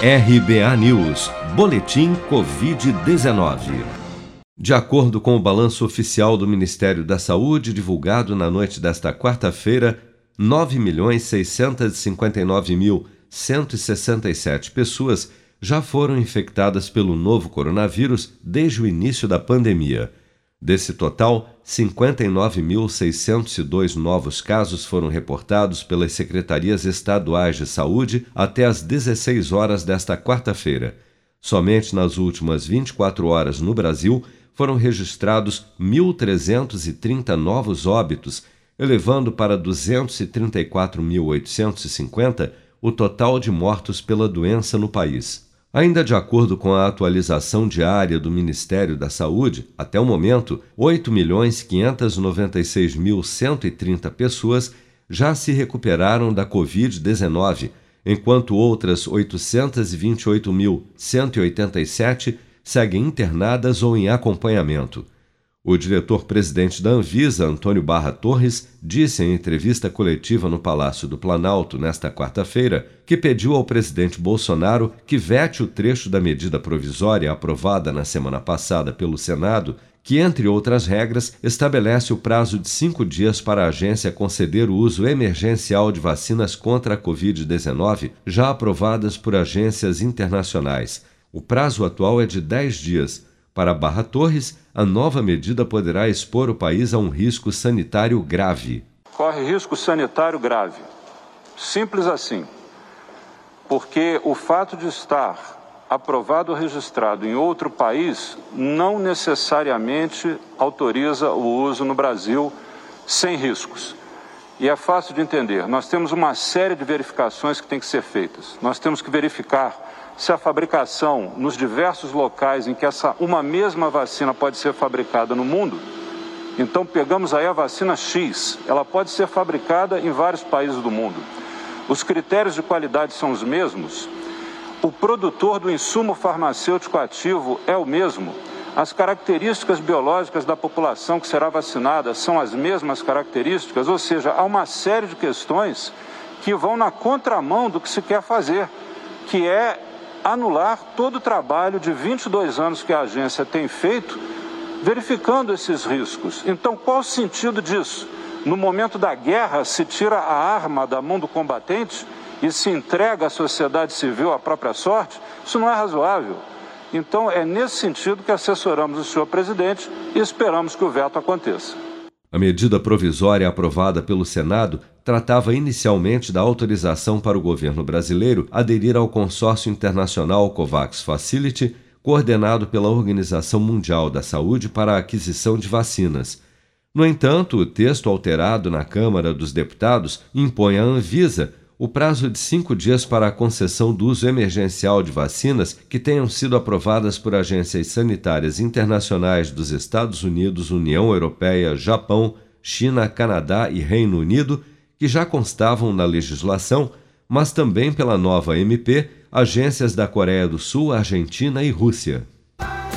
RBA News, Boletim Covid-19. De acordo com o balanço oficial do Ministério da Saúde, divulgado na noite desta quarta-feira, 9.659.167 pessoas já foram infectadas pelo novo coronavírus desde o início da pandemia. Desse total, 59.602 novos casos foram reportados pelas secretarias estaduais de saúde até às 16 horas desta quarta-feira. Somente nas últimas 24 horas no Brasil foram registrados 1.330 novos óbitos, elevando para 234.850 o total de mortos pela doença no país. Ainda de acordo com a atualização diária do Ministério da Saúde, até o momento, 8.596.130 pessoas já se recuperaram da Covid-19, enquanto outras 828.187 seguem internadas ou em acompanhamento. O diretor-presidente da Anvisa, Antônio Barra Torres, disse em entrevista coletiva no Palácio do Planalto nesta quarta-feira que pediu ao presidente Bolsonaro que vete o trecho da medida provisória aprovada na semana passada pelo Senado, que, entre outras regras, estabelece o prazo de cinco dias para a agência conceder o uso emergencial de vacinas contra a Covid-19 já aprovadas por agências internacionais. O prazo atual é de dez dias para Barra Torres, a nova medida poderá expor o país a um risco sanitário grave. Corre risco sanitário grave. Simples assim. Porque o fato de estar aprovado ou registrado em outro país não necessariamente autoriza o uso no Brasil sem riscos. E é fácil de entender. Nós temos uma série de verificações que têm que ser feitas. Nós temos que verificar se a fabricação nos diversos locais em que essa uma mesma vacina pode ser fabricada no mundo, então pegamos aí a vacina X, ela pode ser fabricada em vários países do mundo. Os critérios de qualidade são os mesmos. O produtor do insumo farmacêutico ativo é o mesmo. As características biológicas da população que será vacinada são as mesmas características, ou seja, há uma série de questões que vão na contramão do que se quer fazer, que é anular todo o trabalho de 22 anos que a agência tem feito verificando esses riscos. Então, qual o sentido disso? No momento da guerra, se tira a arma da mão do combatente e se entrega à sociedade civil à própria sorte? Isso não é razoável. Então, é nesse sentido que assessoramos o senhor presidente e esperamos que o veto aconteça. A medida provisória aprovada pelo Senado tratava inicialmente da autorização para o governo brasileiro aderir ao consórcio internacional COVAX Facility, coordenado pela Organização Mundial da Saúde para a aquisição de vacinas. No entanto, o texto alterado na Câmara dos Deputados impõe à Anvisa o prazo de cinco dias para a concessão do uso emergencial de vacinas que tenham sido aprovadas por agências sanitárias internacionais dos Estados Unidos, União Europeia, Japão, China, Canadá e Reino Unido, que já constavam na legislação, mas também pela nova MP, agências da Coreia do Sul, Argentina e Rússia.